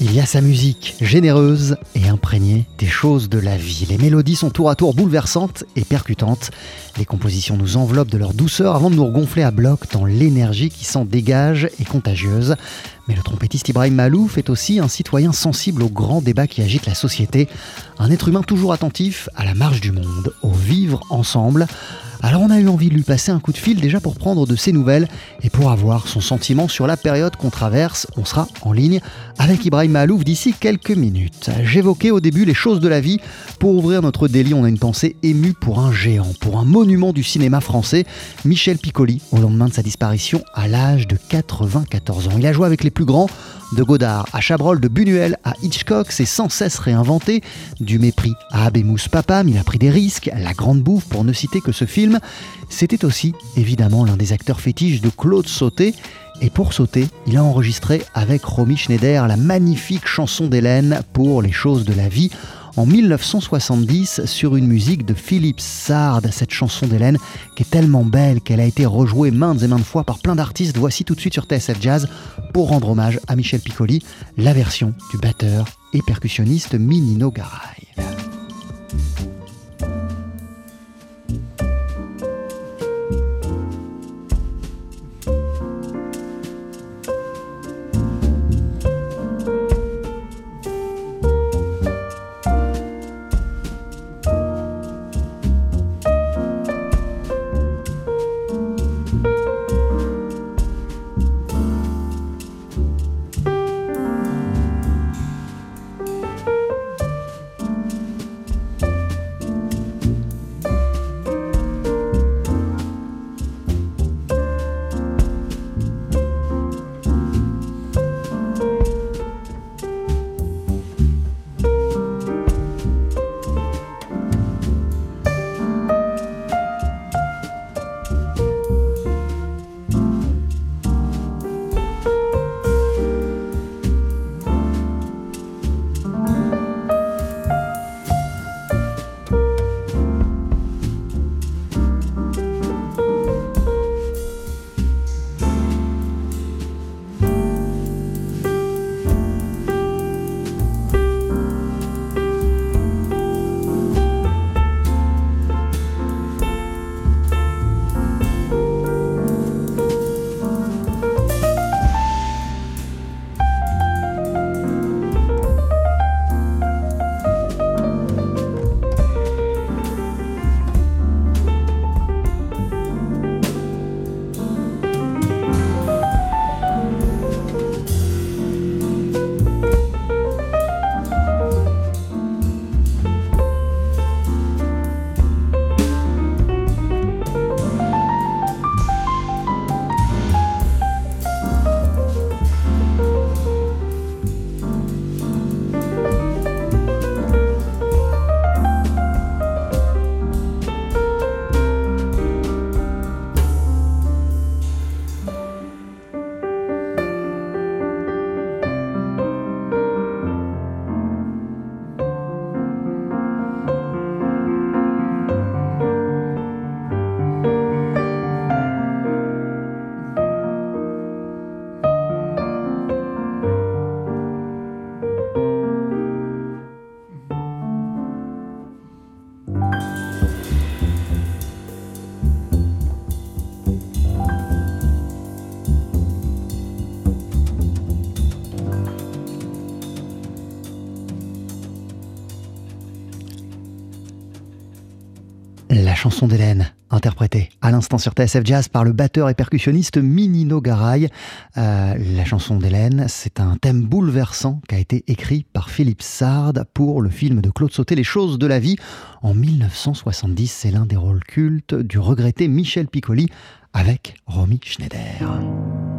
il y a sa musique, généreuse et imprégnée des choses de la vie. Les mélodies sont tour à tour bouleversantes et percutantes. Les compositions nous enveloppent de leur douceur avant de nous regonfler à bloc dans l'énergie qui s'en dégage et contagieuse. Mais le trompettiste Ibrahim Malouf est aussi un citoyen sensible aux grands débats qui agitent la société, un être humain toujours attentif à la marche du monde, au vivre ensemble. Alors on a eu envie de lui passer un coup de fil déjà pour prendre de ses nouvelles et pour avoir son sentiment sur la période qu'on traverse. On sera en ligne avec Ibrahim Malouf d'ici quelques minutes. J'évoquais au début les choses de la vie. Pour ouvrir notre délit, on a une pensée émue pour un géant, pour un monument du cinéma français, Michel Piccoli, au lendemain de sa disparition à l'âge de 94 ans. Il a joué avec les plus grands, de Godard à Chabrol, de Buñuel à Hitchcock, s'est sans cesse réinventé. Du mépris à Abemous Papam, il a pris des risques, La Grande Bouffe pour ne citer que ce film. C'était aussi évidemment l'un des acteurs fétiches de Claude Sauté. Et pour sauter, il a enregistré avec Romy Schneider la magnifique chanson d'Hélène pour Les choses de la vie en 1970 sur une musique de Philippe Sard, cette chanson d'Hélène qui est tellement belle qu'elle a été rejouée maintes et maintes fois par plein d'artistes. Voici tout de suite sur TSF Jazz pour rendre hommage à Michel Piccoli, la version du batteur et percussionniste Minino Garay. Chanson d'Hélène, interprétée à l'instant sur TSF Jazz par le batteur et percussionniste Minino Garay. Euh, la chanson d'Hélène, c'est un thème bouleversant qui a été écrit par Philippe Sard pour le film de Claude Sauté, Les choses de la vie. En 1970, c'est l'un des rôles cultes du regretté Michel Piccoli avec Romy Schneider.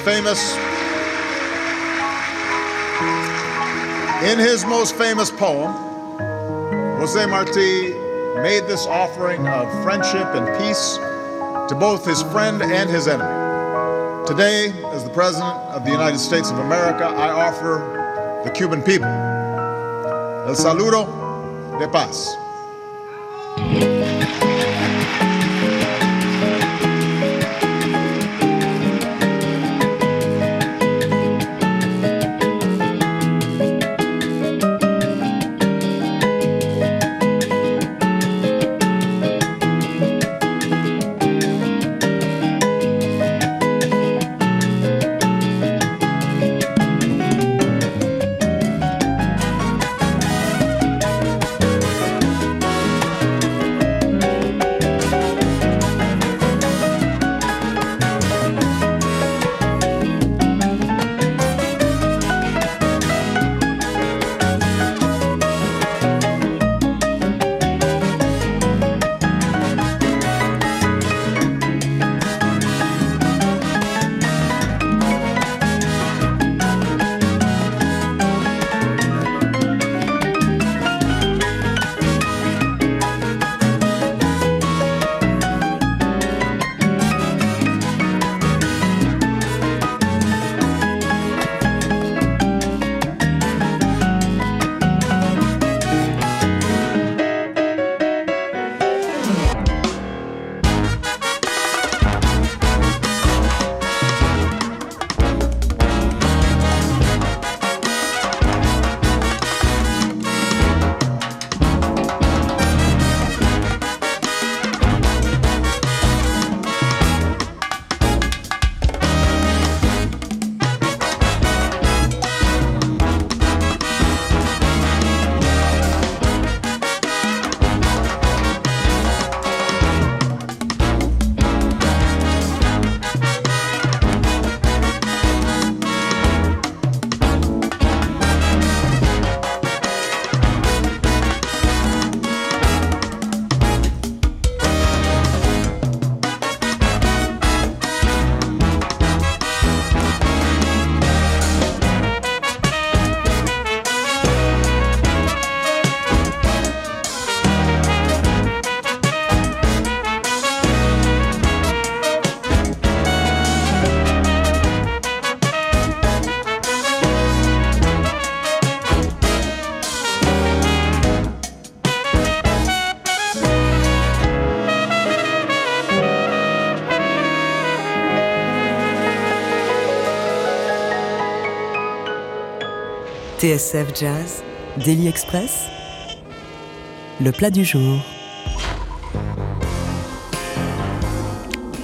Famous in his most famous poem, Jose Marti made this offering of friendship and peace to both his friend and his enemy. Today, as the President of the United States of America, I offer the Cuban people el saludo de paz. TSF Jazz, Daily Express, le plat du jour.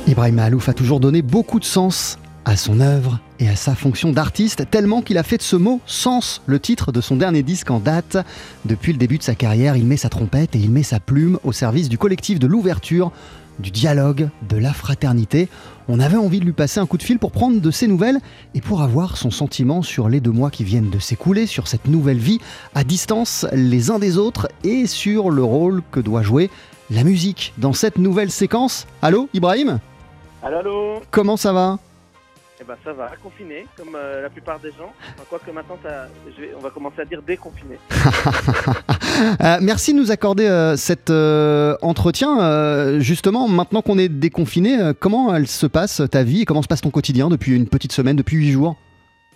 Ibrahim Alouf a toujours donné beaucoup de sens à son œuvre et à sa fonction d'artiste, tellement qu'il a fait de ce mot sens le titre de son dernier disque en date. Depuis le début de sa carrière, il met sa trompette et il met sa plume au service du collectif de l'ouverture, du dialogue, de la fraternité. On avait envie de lui passer un coup de fil pour prendre de ses nouvelles et pour avoir son sentiment sur les deux mois qui viennent de s'écouler, sur cette nouvelle vie à distance les uns des autres et sur le rôle que doit jouer la musique dans cette nouvelle séquence. Allô, Ibrahim? Allô, allô? Comment ça va? Eh ben ça va, confiné, comme euh, la plupart des gens. Enfin, quoique maintenant, ça, je vais- on va commencer à dire déconfiné. Euh, merci de nous accorder euh, cet euh, entretien. Euh, justement, maintenant qu'on est déconfiné, euh, comment elle se passe ta vie et comment se passe ton quotidien depuis une petite semaine, depuis huit jours?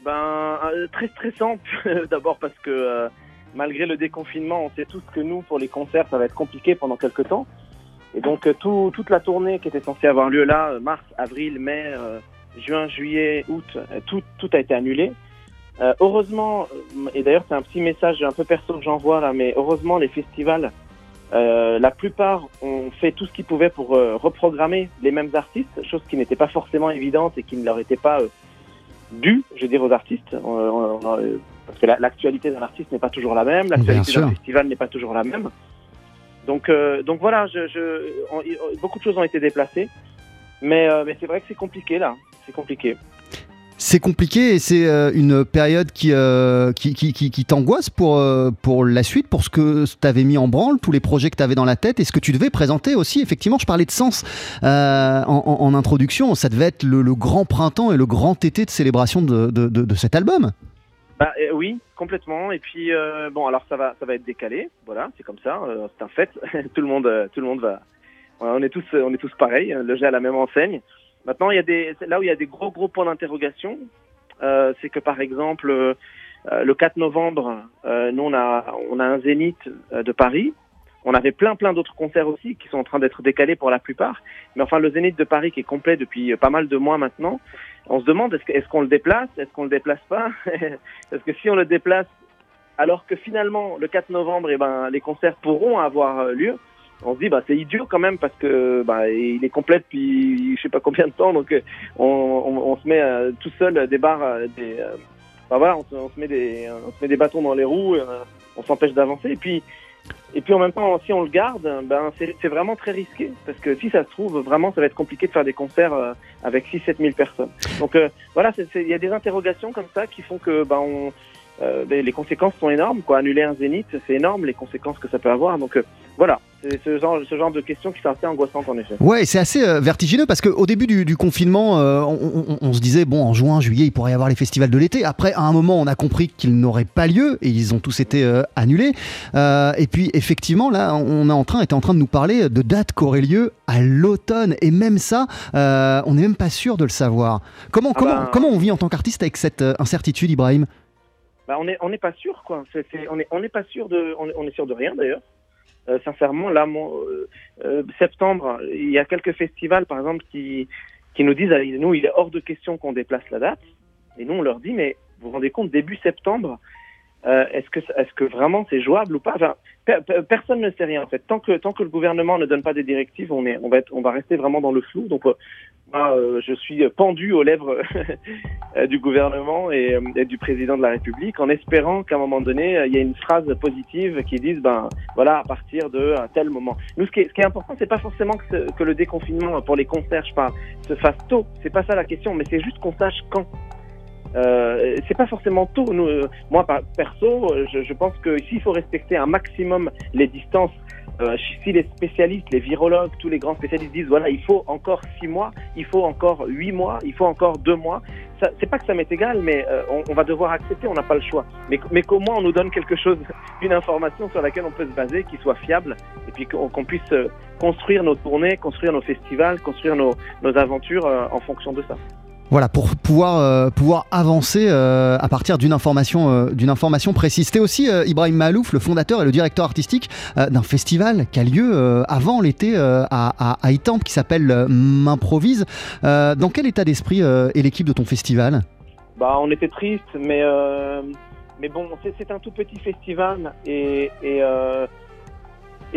Ben, euh, très stressant, d'abord parce que euh, malgré le déconfinement, on sait tous que nous, pour les concerts, ça va être compliqué pendant quelques temps. Et donc, euh, tout- toute la tournée qui était censée avoir lieu là, euh, mars, avril, mai, euh, juin, juillet, août, euh, tout, tout a été annulé. Euh, heureusement, euh, et d'ailleurs c'est un petit message un peu perso que j'envoie là, mais heureusement les festivals, euh, la plupart ont fait tout ce qu'ils pouvaient pour euh, reprogrammer les mêmes artistes, chose qui n'était pas forcément évidente et qui ne leur était pas due, je veux dire, aux artistes. On- on- parce que la- l'actualité d'un artiste n'est pas toujours la même, l'actualité d'un festival n'est pas toujours la même. Donc, donc voilà, je, je, on- il- beaucoup de choses ont été déplacées, mais, mais c'est vrai que c'est compliqué là, c'est compliqué. C'est compliqué et c'est euh, une période qui, euh, qui, qui, qui- qui t'angoisse pour, euh, pour la suite, pour ce que tu avais mis en branle, tous les projets que tu avais dans la tête et ce que tu devais présenter aussi. Effectivement, je parlais de sens en, introduction. Ça devait être le, le grand printemps et le grand été de célébration de, de, de- de cet album. Bah, oui, complètement. Et puis bon, alors ça va, ça va être décalé. Voilà, c'est comme ça, c'est un fait. tout le monde, tout le monde va. On est tous, on est tous pareils. Le jeu à la même enseigne. Maintenant, il y a des, là où il y a des gros gros points d'interrogation, euh, c'est que par exemple euh, euh, le 4 novembre, euh, nous on a, on a un zénith euh, de Paris. On avait plein plein d'autres concerts aussi qui sont en train d'être décalés pour la plupart. Mais enfin, le zénith de Paris qui est complet depuis euh, pas mal de mois maintenant. On se demande est-ce qu'on le déplace, est-ce qu'on le déplace pas? Parce que si on le déplace, alors que finalement le 4 novembre, eh ben, les concerts pourront avoir lieu, on se dit bah c'est idiot quand même parce que bah il est complet depuis je sais pas combien de temps, donc euh, on, on, on se met euh, tout seul euh, des barres, des, bah voilà, on se, met des, on se met des bâtons dans les roues, on s'empêche d'avancer et puis et puis en même temps, si on le garde, ben c'est vraiment très risqué parce que si ça se trouve, vraiment, ça va être compliqué de faire des concerts avec 6-7 000 personnes. Donc voilà, il y a des interrogations comme ça qui font que ben on, euh, ben, les conséquences sont énormes. Quoi, annuler un zénith, c'est énorme les conséquences que ça peut avoir. Donc euh, voilà, c'est ce genre, ce genre de questions qui sont assez angoissantes en effet. Ouais, c'est assez euh, vertigineux parce qu'au début du, du confinement, on, on- on se disait, bon, en juin, juillet, il pourrait y avoir les festivals de l'été. Après, à un moment, on a compris qu'ils n'auraient pas lieu et ils ont tous été annulés. Et puis, effectivement, là, on est en train, était en train de nous parler de dates qui auraient lieu à l'automne. Et même ça, on n'est même pas sûr de le savoir. Comment, Ah comment, ben- comment on vit en tant qu'artiste avec cette incertitude, Ibrahim? Bah, on n'est on n'est pas sûr quoi. C'est- c'est- on n'est on n'est pas sûr de on est, on est sûr de rien d'ailleurs. Euh, sincèrement, là, mon, euh, euh, septembre, il y a quelques festivals par exemple qui qui nous disent allez, nous il est hors de question qu'on déplace la date. Et nous on leur dit mais vous vous rendez compte début septembre euh, est-ce que est-ce que vraiment c'est jouable ou pas? Personne ne sait rien en fait. Tant que tant que le gouvernement ne donne pas des directives, on est on va être on va rester vraiment dans le flou. Donc euh, moi, euh, je suis pendu aux lèvres euh, du gouvernement et, du président de la République en espérant qu'à un moment donné, il y ait une phrase positive qui dise, ben voilà, à partir de tel moment. Nous, ce qui est, ce qui est important, c'est pas forcément que, que le déconfinement pour les concerts, je parle, se fasse tôt. C'est pas ça la question, mais c'est juste qu'on sache quand. Euh, c'est pas forcément tôt. Nous, euh, moi, perso, je, je pense que s'il faut respecter un maximum les distances, euh, si les spécialistes, les virologues, tous les grands spécialistes disent voilà, il faut encore six mois, il faut encore huit mois, il faut encore deux mois. C'est pas que ça m'est égal, mais euh, on, on va devoir accepter, on n'a pas le choix. Mais, mais qu'au moins on nous donne quelque chose, une information sur laquelle on peut se baser, qui soit fiable, et puis qu'on, qu'on puisse euh, construire nos tournées, construire nos festivals, construire nos, nos aventures euh, en fonction de ça. Voilà, pour pouvoir, euh, pouvoir avancer euh, à partir d'une information, euh, information précise. C'était aussi Ibrahim Malouf, le fondateur et le directeur artistique d'un festival qui a lieu avant l'été à, à, qui s'appelle M'improvise. Dans quel état d'esprit est l'équipe de ton festival? Bah, on était triste, mais mais bon, c'est un tout petit festival et, et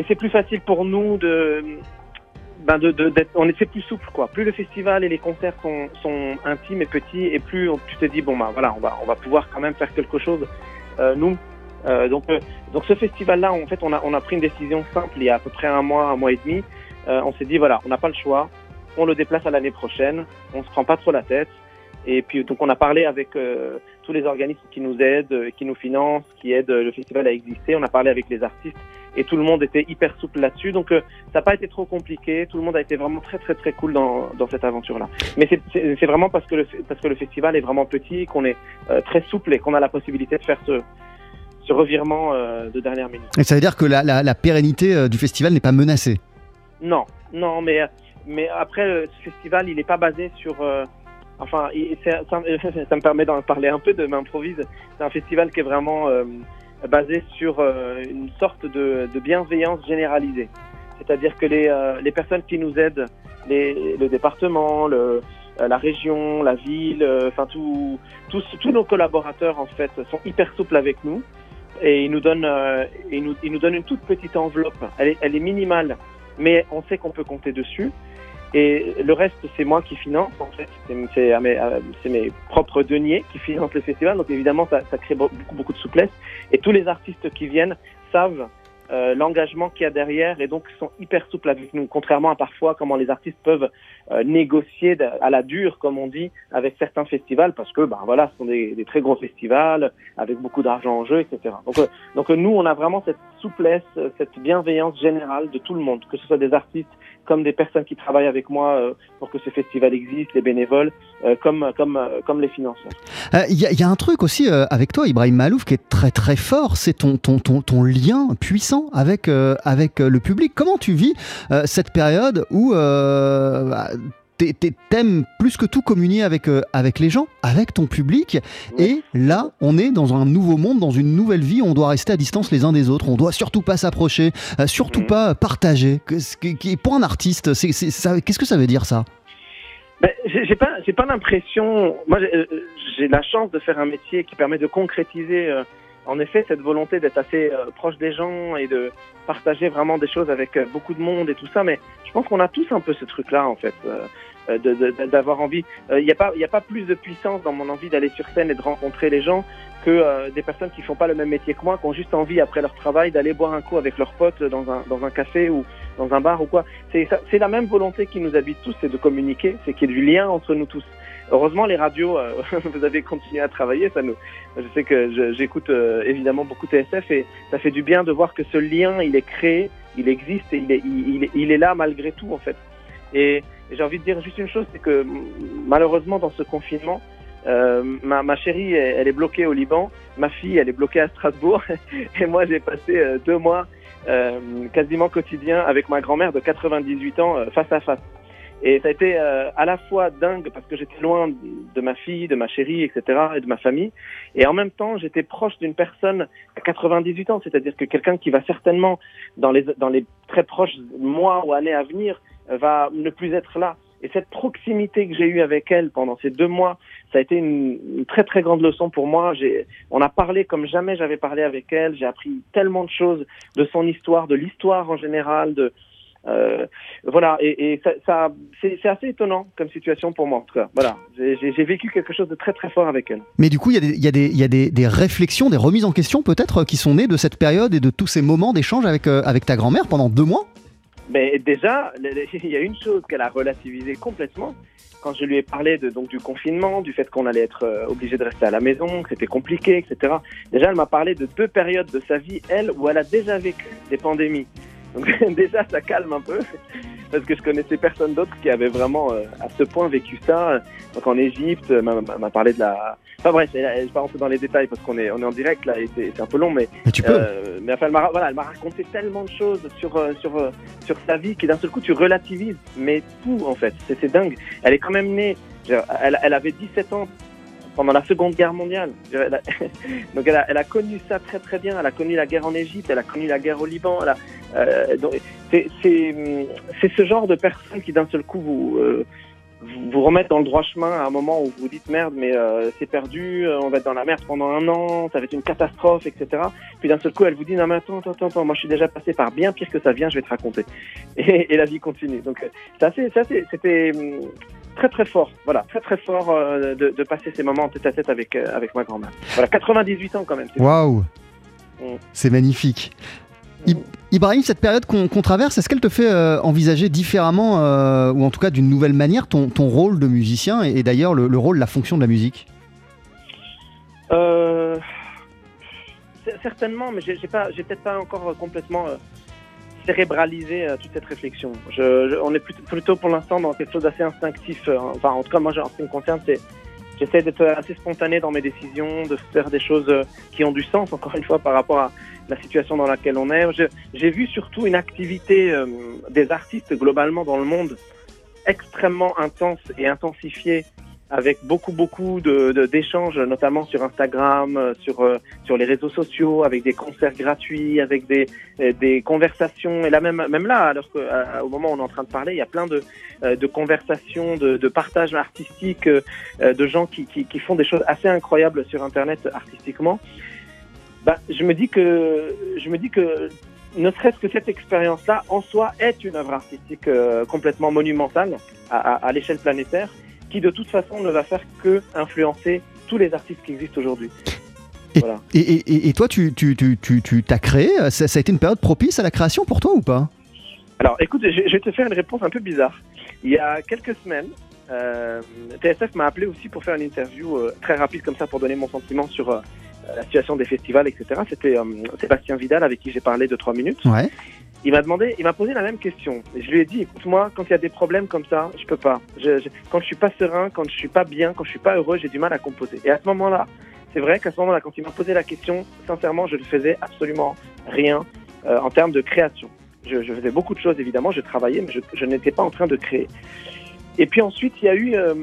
c'est plus facile pour nous de. Ben de, de- on est c'est plus souple quoi. Plus le festival et les concerts sont, sont intimes et petits, et plus on- tu te dis bon bah voilà, on va on va pouvoir quand même faire quelque chose euh, nous. Euh, donc euh, donc ce festival là, en fait, on a on a pris une décision simple il y a à peu près un mois, un mois et demi. Euh, on s'est dit voilà, on n'a pas le choix, on le déplace à l'année prochaine, on se prend pas trop la tête. Et puis donc on a parlé avec euh, tous les organismes qui nous aident, euh, qui nous financent, qui aident le festival à exister. On a parlé avec les artistes et tout le monde était hyper souple là-dessus. Donc euh, ça n'a pas été trop compliqué. Tout le monde a été vraiment très très très cool dans, dans cette aventure-là. Mais c'est- vraiment parce que le parce que le festival est vraiment petit, qu'on est euh, très souple et qu'on a la possibilité de faire ce ce revirement euh, de dernière minute. Et ça veut dire que la, la- la pérennité du festival n'est pas menacée? Non, non, mais mais après ce festival, il n'est pas basé sur. enfin, ça, ça me permet d'en parler un peu, de m'improvise. C'est un festival qui est vraiment euh, basé sur euh, une sorte de, de bienveillance généralisée. C'est-à-dire que les, euh, les personnes qui nous aident, les, le département, le, euh, la région, la ville, enfin tout- tous, tous nos collaborateurs en fait sont hyper souples avec nous et ils nous donnent, euh, ils nous, ils nous donnent une toute petite enveloppe. Elle est, elle est minimale, mais on sait qu'on peut compter dessus. Et le reste, c'est moi qui finance, en fait. C'est- mes, propres deniers qui financent le festival. Donc évidemment, ça, crée beaucoup, beaucoup de souplesse. Et tous les artistes qui viennent savent euh, l'engagement qu'il y a derrière et donc sont hyper souples avec nous. Contrairement à parfois comment les artistes peuvent euh, négocier à la dure, comme on dit, avec certains festivals, parce que ben voilà, ce sont des, des très gros festivals avec beaucoup d'argent en jeu, etc. Donc, euh, donc euh, nous, on a vraiment cette souplesse, euh, cette bienveillance générale de tout le monde, que ce soit des artistes comme des personnes qui travaillent avec moi euh, pour que ce festival existe, les bénévoles, euh, comme, comme, euh, comme les financeurs. Il y, a- un truc aussi avec toi, Ibrahim Malouf, qui est très très fort, c'est ton, ton, ton, ton lien puissant avec, avec le public. Comment tu vis cette période où bah, t'aimes plus que tout communier avec, euh, avec les gens, avec ton public, et là, on est dans un nouveau monde, dans une nouvelle vie, on doit rester à distance les uns des autres, on doit surtout pas s'approcher, euh, surtout Mhm. pas partager. Pour un artiste, qu'est-ce que ça veut dire ça? Ben, j'ai pas, j'ai pas l'impression. Moi, j'ai euh, j'ai la chance de faire un métier qui permet de concrétiser, euh, en effet, cette volonté d'être assez proche des gens et de partager vraiment des choses avec beaucoup de monde et tout ça. Mais je pense qu'on a tous un peu ce truc-là, en fait, euh, euh, d'avoir envie. Il n'y a pas, a pas plus de puissance dans mon envie d'aller sur scène et de rencontrer les gens que euh, des personnes qui font pas le même métier que moi, qui ont juste envie après leur travail d'aller boire un coup avec leurs potes dans un dans un café ou dans un bar ou quoi. C'est c'est la même volonté qui nous habite tous, c'est de communiquer, c'est qu'il y ait du lien entre nous tous. Heureusement, les radios, euh, vous avez continué à travailler. Ça nous, je sais que j'écoute euh, évidemment beaucoup TSF et ça fait du bien de voir que ce lien, il est créé, il existe et il est, il, il il est là malgré tout en fait. Et, et j'ai envie de dire juste une chose, c'est que malheureusement dans ce confinement, euh, ma, ma chérie, elle, est bloquée au Liban, ma fille, elle est bloquée à Strasbourg, et moi j'ai passé euh, deux mois euh, quasiment quotidien avec ma grand-mère de 98 ans euh, face à face. Et ça a été euh, à la fois dingue parce que j'étais loin de ma fille, de ma chérie, etc., et de ma famille. Et en même temps, j'étais proche d'une personne à 98 ans, c'est-à-dire que quelqu'un qui va certainement, dans les, dans les très proches mois ou années à venir, va ne plus être là. Et cette proximité que j'ai eue avec elle pendant ces deux mois, ça a été une, très très grande leçon pour moi. On a parlé comme jamais j'avais parlé avec elle. J'ai appris tellement de choses de son histoire, de l'histoire en général, de euh, voilà. Et, ça, c'est, assez étonnant comme situation pour moi en tout cas. Voilà, j'ai, vécu quelque chose de très très fort avec elle. Mais du coup, il y a, des, y a, des, y a des, des réflexions, des remises en question peut-être euh, qui sont nées de cette période et de tous ces moments d'échange avec, euh, avec ta grand-mère pendant deux mois? Mais déjà, il y a une chose qu'elle a relativisé complètement. Quand je lui ai parlé de, donc, du confinement, du fait qu'on allait être euh, obligé de rester à la maison, que c'était compliqué, etc. Déjà, elle m'a parlé de deux périodes de sa vie, elle, où elle a déjà vécu des pandémies. Donc déjà, ça calme un peu, parce que je connaissais personne d'autre qui avait vraiment euh, à ce point vécu ça. Donc en Égypte, elle m'a parlé de la... Enfin bref, je vais pas rentrer dans les détails parce qu'on est, on est en direct là et c'est un peu long, mais Mais tu peux. euh, mais enfin, elle m'a voilà, raconté tellement de choses sur euh, sur sur sa vie qui d'un seul coup tu relativises, mais tout en fait, c'est c'est dingue. Elle est quand même née, elle, elle avait 17 ans pendant la Seconde Guerre mondiale. Donc elle a, connu ça très très bien. Elle a connu la guerre en Égypte, elle a connu la guerre au Liban. Euh, c'est ce genre de personne qui d'un seul coup vous euh, vous, remettre dans le droit chemin à un moment où vous dites merde, mais euh, c'est perdu, euh, on va être dans la merde pendant un an, ça va être une catastrophe, etc. Puis d'un seul coup, elle vous dit non mais attends, attends, attends, moi je suis déjà passé par bien pire que ça vient, je vais te raconter. Et, la vie continue. Donc euh, assez, c'est assez- c'était hum, très très fort, voilà, très très fort euh, de, de passer ces moments en tête à tête avec euh, avec ma grand-mère. Voilà, 98 ans quand même. Waouh Mm. C'est magnifique. I- Ibrahim, cette période qu'on traverse, est-ce qu'elle te fait euh, envisager différemment, ou en tout cas d'une nouvelle manière, ton, ton rôle de musicien et, et d'ailleurs le, le rôle, la fonction de la musique? Certainement, mais j'ai peut-être pas encore complètement cérébralisé euh, toute cette réflexion. On est plutôt, pour l'instant dans quelque chose d'assez instinctif. euh, enfin, en tout cas, moi, en ce qui me concerne, c'est j'essaie d'être assez spontané dans mes décisions, de faire des choses euh, qui ont du sens. Encore une fois, par rapport à la situation dans laquelle on est. J'ai vu surtout une activité des artistes globalement dans le monde extrêmement intense et intensifiée avec beaucoup beaucoup de d'échanges, notamment sur Instagram, euh, sur euh, sur les réseaux sociaux, avec des concerts gratuits, avec des euh, des conversations. Et là même même là, alors que à- au moment où on est en train de parler, il y a plein de euh, de conversations, de, de partages artistiques, euh, euh, de gens qui, qui qui font des choses assez incroyables sur Internet artistiquement. Bah, je me dis que je me dis que ne serait-ce que cette expérience-là en soi est une œuvre artistique euh, complètement monumentale à, à, à l'échelle planétaire qui de toute façon ne va faire que influencer tous les artistes qui existent aujourd'hui. Et, Voilà. et, et- et toi, tu tu, tu, tu, tu t'as créé ça, ça a été une période propice à la création pour toi ou pas? Alors écoute, je, je vais te faire une réponse un peu bizarre. Il y a quelques semaines, euh, TSF m'a appelé aussi pour faire une interview euh, très rapide comme ça pour donner mon sentiment sur euh, la situation des festivals, etc. C'était euh, Sébastien Vidal avec qui j'ai parlé de trois minutes. Ouais. Il m'a demandé, il m'a posé la même question. Je lui ai dit, écoute, moi, quand il y a des problèmes comme ça, je peux pas. Je, je- quand je suis pas serein, quand je suis pas bien, quand je suis pas heureux, j'ai du mal à composer. Et à ce moment-là, c'est vrai qu'à ce moment-là, quand il m'a posé la question, sincèrement, je ne faisais absolument rien euh, en termes de création. Je, faisais beaucoup de choses, évidemment, je travaillais, mais je, n'étais pas en train de créer. Et puis ensuite, il y a eu euh,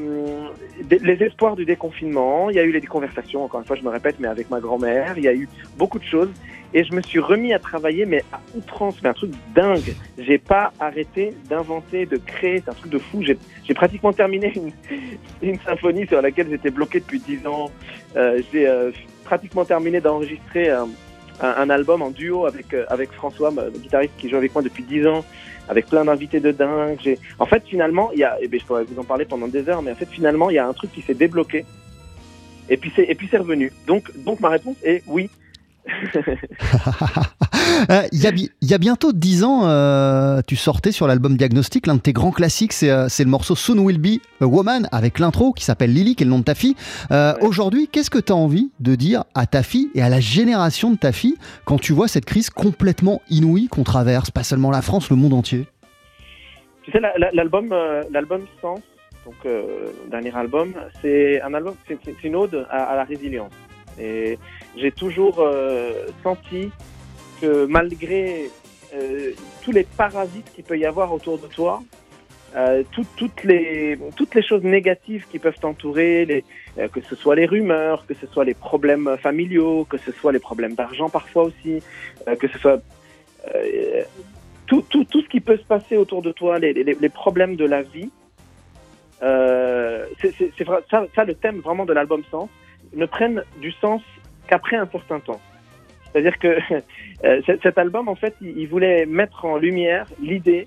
les espoirs du déconfinement, il y a eu les conversations, encore une fois, je me répète, mais avec ma grand-mère, il y a eu beaucoup de choses. Et je me suis remis à travailler, mais à outrance, mais un truc dingue. J'ai pas arrêté d'inventer, de créer, c'est un truc de fou. J'ai pratiquement terminé une, symphonie sur laquelle j'étais bloqué depuis dix ans. Euh, J'ai euh, pratiquement terminé d'enregistrer un, album en duo avec, euh, avec François, le guitariste qui joue avec moi depuis dix ans, avec plein d'invités de dingue. En fait, finalement, il y a, eh ben, je pourrais vous en parler pendant des heures, mais en fait, finalement, il y a un truc qui s'est débloqué. Et puis c'est et puis c'est revenu. Donc donc ma réponse est oui. Euh, Il y, a, y bientôt 10 ans, euh, tu sortais sur l'album Diagnostic, l'un de tes grands classiques, c'est euh, c'est le morceau Soon Will Be a Woman, avec l'intro qui s'appelle Lily, qui est le nom de ta fille. Euh, Ouais. Aujourd'hui, qu'est-ce que tu as envie de dire à ta fille et à la génération de ta fille quand tu vois cette crise complètement inouïe qu'on traverse, pas seulement la France, le monde entier? Tu sais, la- la- l'album, l'album Sens, donc dernier album, c'est un album, c'est une ode à, à la résilience. Et j'ai toujours euh, senti que malgré euh, tous les parasites qu'il peut y avoir autour de toi, euh, tout- toutes les choses négatives qui peuvent t'entourer, que ce soit les rumeurs, que ce soit les problèmes familiaux, que ce soit les problèmes d'argent parfois aussi, que ce soit tout, ce qui peut se passer autour de toi, les, problèmes de la vie, c'est ça, ça, le thème vraiment de l'album Sens, ne prennent du sens qu'après un certain temps. C'est-à-dire que euh, cet album, en fait, il, voulait mettre en lumière l'idée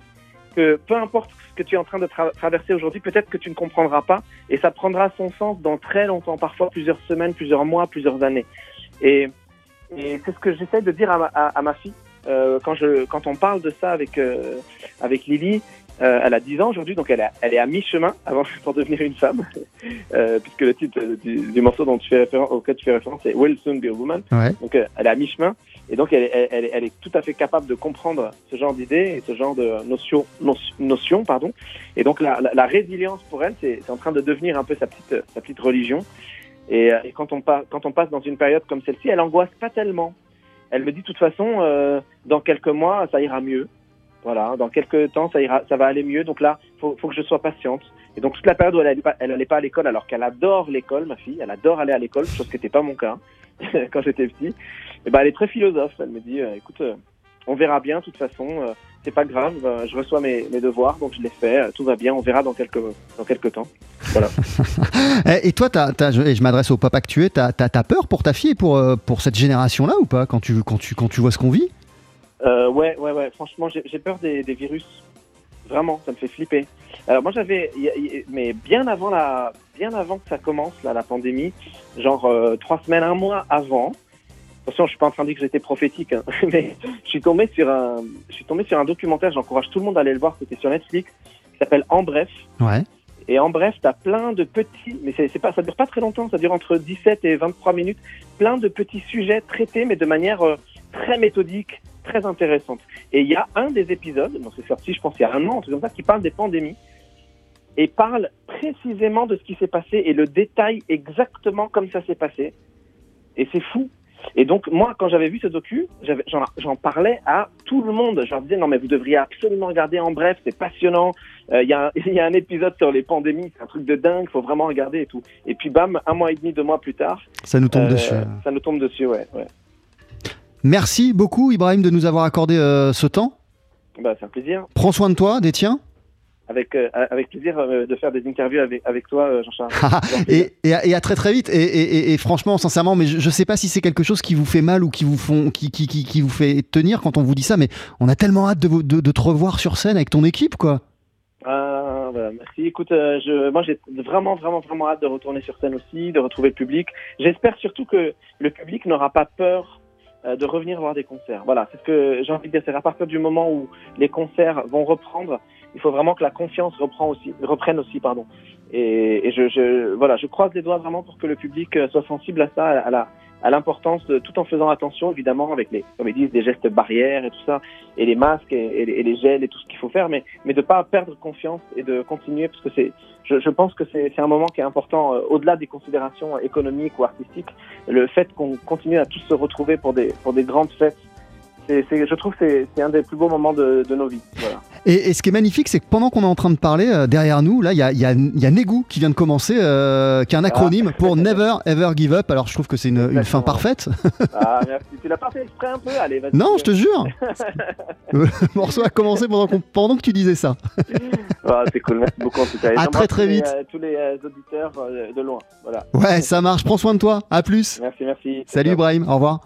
que peu importe ce que tu es en train de tra- traverser aujourd'hui, peut-être que tu ne comprendras pas, et ça prendra son sens dans très longtemps, parfois plusieurs semaines, plusieurs mois, plusieurs années. Et, c'est ce que j'essaie de dire à ma fille euh, quand, je, quand on parle de ça avec, euh, avec Lily. Euh, elle a 10 ans aujourd'hui, donc elle, a- elle est à mi-chemin avant pour devenir une femme, puisque le titre du, du morceau dont tu fais référence, auquel tu fais référence, c'est Will Soon Be a Woman. Ouais. Donc elle est à mi-chemin, et donc elle, elle, elle, est tout à fait capable de comprendre ce genre d'idées et ce genre de notions, notion, notion, pardon. Et donc la, la, la résilience pour elle, c'est en train de devenir un peu sa petite, sa petite religion. Et, et quand, on quand on passe dans une période comme celle-ci, elle angoisse pas tellement. Elle me dit de toute façon, euh, dans quelques mois, ça ira mieux. Voilà, dans quelques temps, ça ira, ça va aller mieux. Donc là, faut, faut que je sois patiente. Et donc toute la période où elle allait pas, elle pas à l'école, alors qu'elle adore l'école, ma fille, elle adore aller à l'école, chose qui n'était pas mon cas quand j'étais petit. Et ben elle est très philosophe. Elle me dit, euh, écoute, euh, on verra bien. De toute façon, euh, c'est pas grave. euh, je reçois mes, mes devoirs, donc je les fais. euh, tout va bien. On verra dans quelques dans quelques temps. Eh, Et toi, je, et je m'adresse au pop actuel, t'as as, peur pour ta fille et pour, pour cette génération-là ou pas quand tu, quand, tu, quand tu vois ce qu'on vit? Euh, ouais, ouais, ouais. Franchement, j'ai peur des, des virus. Vraiment, ça me fait flipper. Alors moi, j'avais, mais bien avant la, bien avant que ça commence là, la pandémie, genre euh, trois semaines, un mois avant. Attention, je suis pas en train de dire que j'étais prophétique, hein, mais je suis tombé sur un, je suis tombé sur un documentaire. J'encourage tout le monde à aller le voir. C'était sur Netflix, qui s'appelle En bref. Ouais. Et en bref, tu as plein de petits, mais c'est c'est pas, ça dure pas très longtemps, ça dure entre 17 et 23 minutes, plein de petits sujets traités, mais de manière euh, très méthodique, très intéressante. Et il y a un des épisodes, donc c'est sorti, je pense, il y a un an, comme ça, qui parle des pandémies et parle précisément de ce qui s'est passé et le détail exactement comme ça s'est passé. Et c'est fou. Et donc, moi, quand j'avais vu ce docu, j'en parlais à tout le monde. Je leur disais, non, mais vous devriez absolument regarder en bref, c'est passionnant. Euh, Il y, a un- il y a un épisode sur les pandémies, c'est un truc de dingue, faut vraiment regarder et tout. Et puis, bam, un mois et demi, deux mois plus tard, Ça nous tombe euh, dessus. ça nous tombe dessus, ouais. ouais. Merci beaucoup, Ibrahim, de nous avoir accordé euh, ce temps. Bah, c'est un plaisir. Prends soin de toi, des tiens. Avec, euh, avec plaisir euh, de faire des interviews avec, avec toi, euh, Jean-Charles. et, et à, et à très très vite. Et, et- franchement, sincèrement, mais je, je sais pas si c'est quelque chose qui vous fait mal ou qui vous font, qui, qui, qui, qui vous fait tenir quand on vous dit ça, mais on a tellement hâte de, de, de te revoir sur scène avec ton équipe, quoi. Ah, merci. Écoute, je, moi j'ai vraiment, vraiment, vraiment hâte de retourner sur scène aussi, de retrouver le public. J'espère surtout que le public n'aura pas peur de revenir voir des concerts. Voilà, c'est ce que j'ai envie de dire. C'est à partir du moment où les concerts vont reprendre, il faut vraiment que la confiance reprend aussi, reprenne aussi, pardon. Et, et je, je, voilà, je croise les doigts vraiment pour que le public euh, soit sensible à ça, à la, à l'importance, tout en faisant attention évidemment avec les, comme ils disent, des gestes barrières et tout ça, et les masques et, les- gels et tout ce qu'il faut faire, mais, mais de pas perdre confiance et de continuer parce que c'est, je, je pense que c'est, c'est un moment qui est important euh, au-delà des considérations économiques ou artistiques. Le fait qu'on continue à tous se retrouver pour des, pour des grandes fêtes, c'est, c'est, je trouve que c'est, c'est un des plus beaux moments de, de nos vies. Voilà. Et, et ce qui est magnifique, c'est que pendant qu'on est en train de parler, euh, derrière nous, là, il y a, y, a, il y a Negu qui vient de commencer, euh, qui est un acronyme pour Never Ever Give Up. Alors je trouve que c'est une, une fin parfaite. Ah, merci. Tu l'as pas fait exprès un peu? Allez, vas-y. non, je te jure. Le morceau a commencé pendant, qu'on- pendant que tu disais ça. Ah, c'est cool, merci beaucoup en tout cas. À très, très tous les, vite. euh, tous les euh, auditeurs euh, de loin. Voilà. Ouais, ça marche. Prends soin de toi. À plus. Merci, merci. Salut. Ibrahim. Au revoir.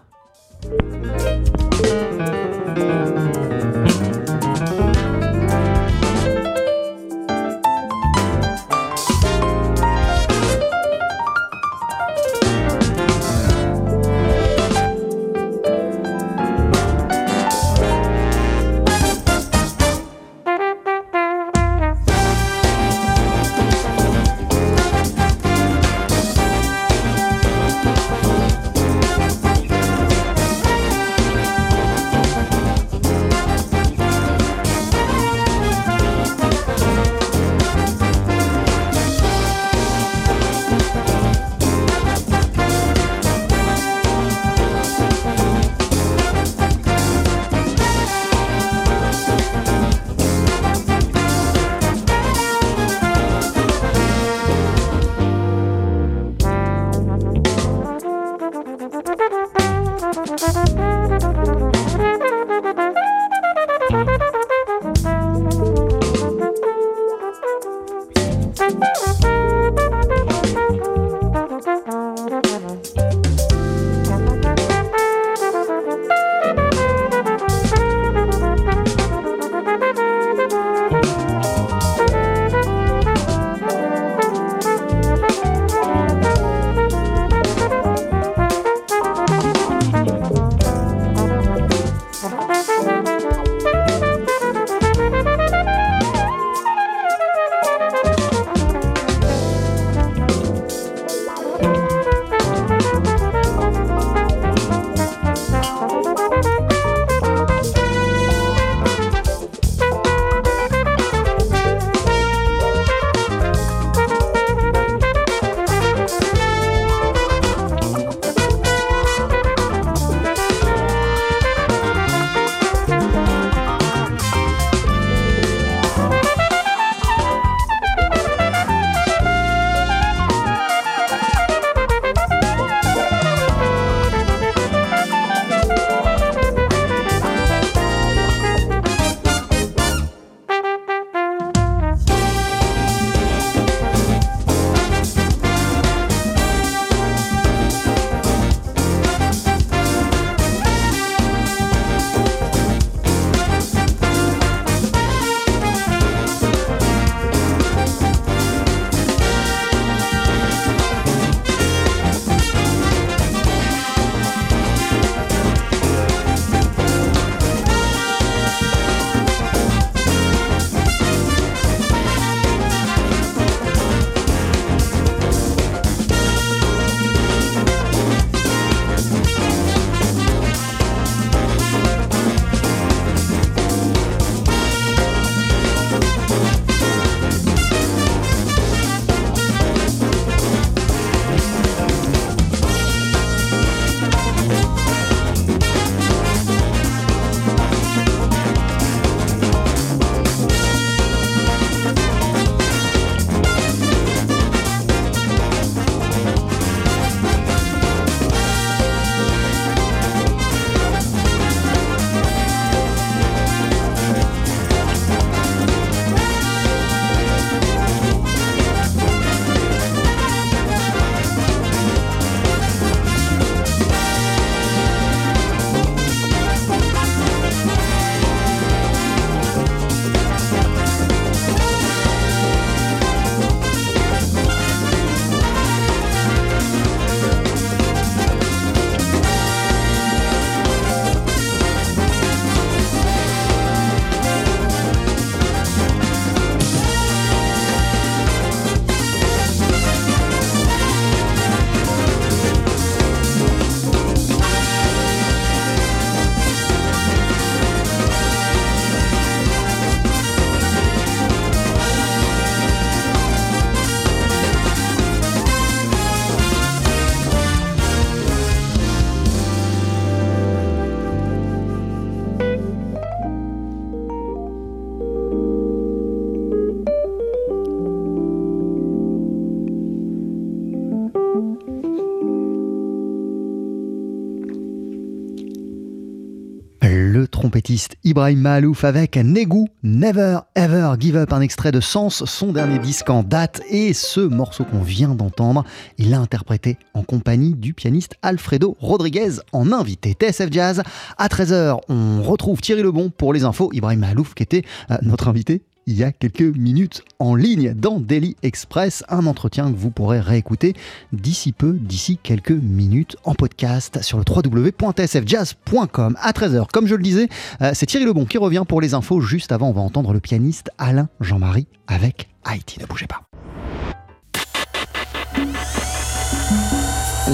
Trompettiste Ibrahim Mahalouf avec Negu, Never Ever Give Up, un extrait de Sens, son dernier disque en date. Et ce morceau qu'on vient d'entendre, il l'a interprété en compagnie du pianiste Alfredo Rodriguez en invité TSF Jazz. À 13h, on retrouve Thierry Lebon pour les infos. Ibrahim Mahalouf qui était euh, notre invité il y a quelques minutes en ligne dans Daily Express, un entretien que vous pourrez réécouter d'ici peu, d'ici quelques minutes en podcast sur le www.tsfjazz.com à 13h. Comme je le disais, euh, c'est Thierry Lebon qui revient pour les infos. Juste avant, on va entendre le pianiste Alain Jean-Marie avec Haïti. Ne bougez pas.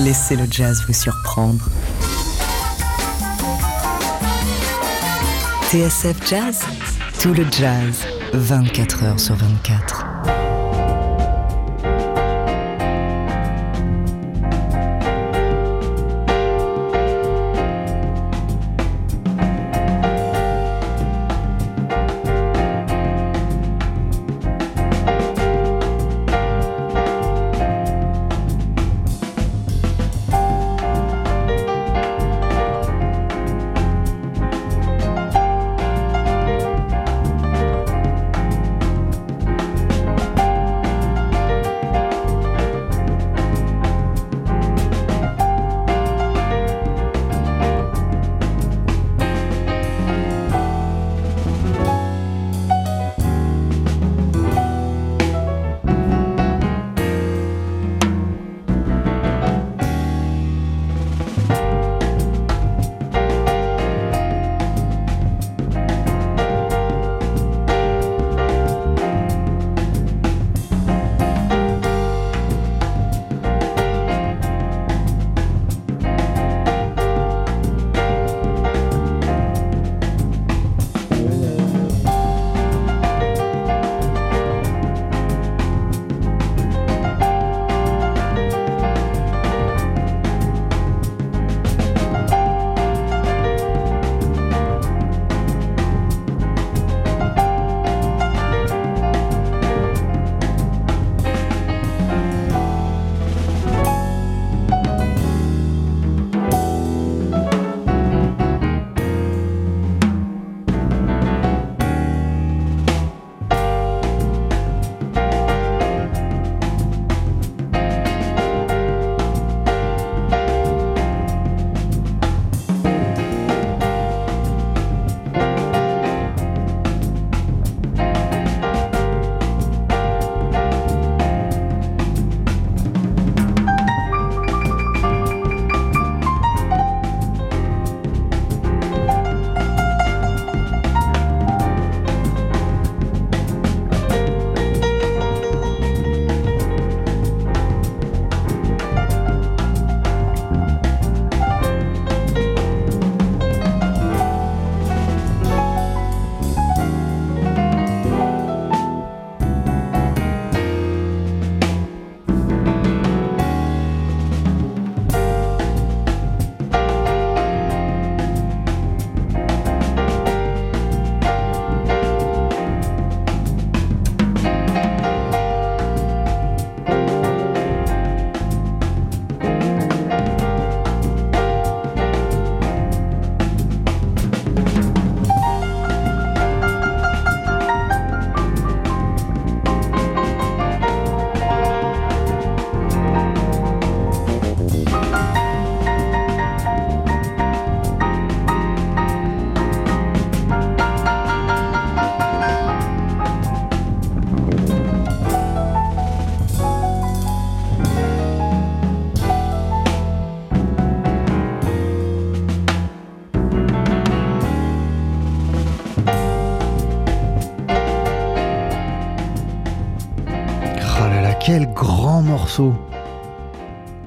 Laissez le jazz vous surprendre. TSF Jazz, tout le jazz, 24 heures sur 24.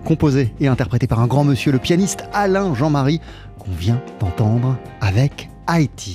Composé et interprété par un grand monsieur, le pianiste Alain Jean-Marie, qu'on vient d'entendre avec Haïti.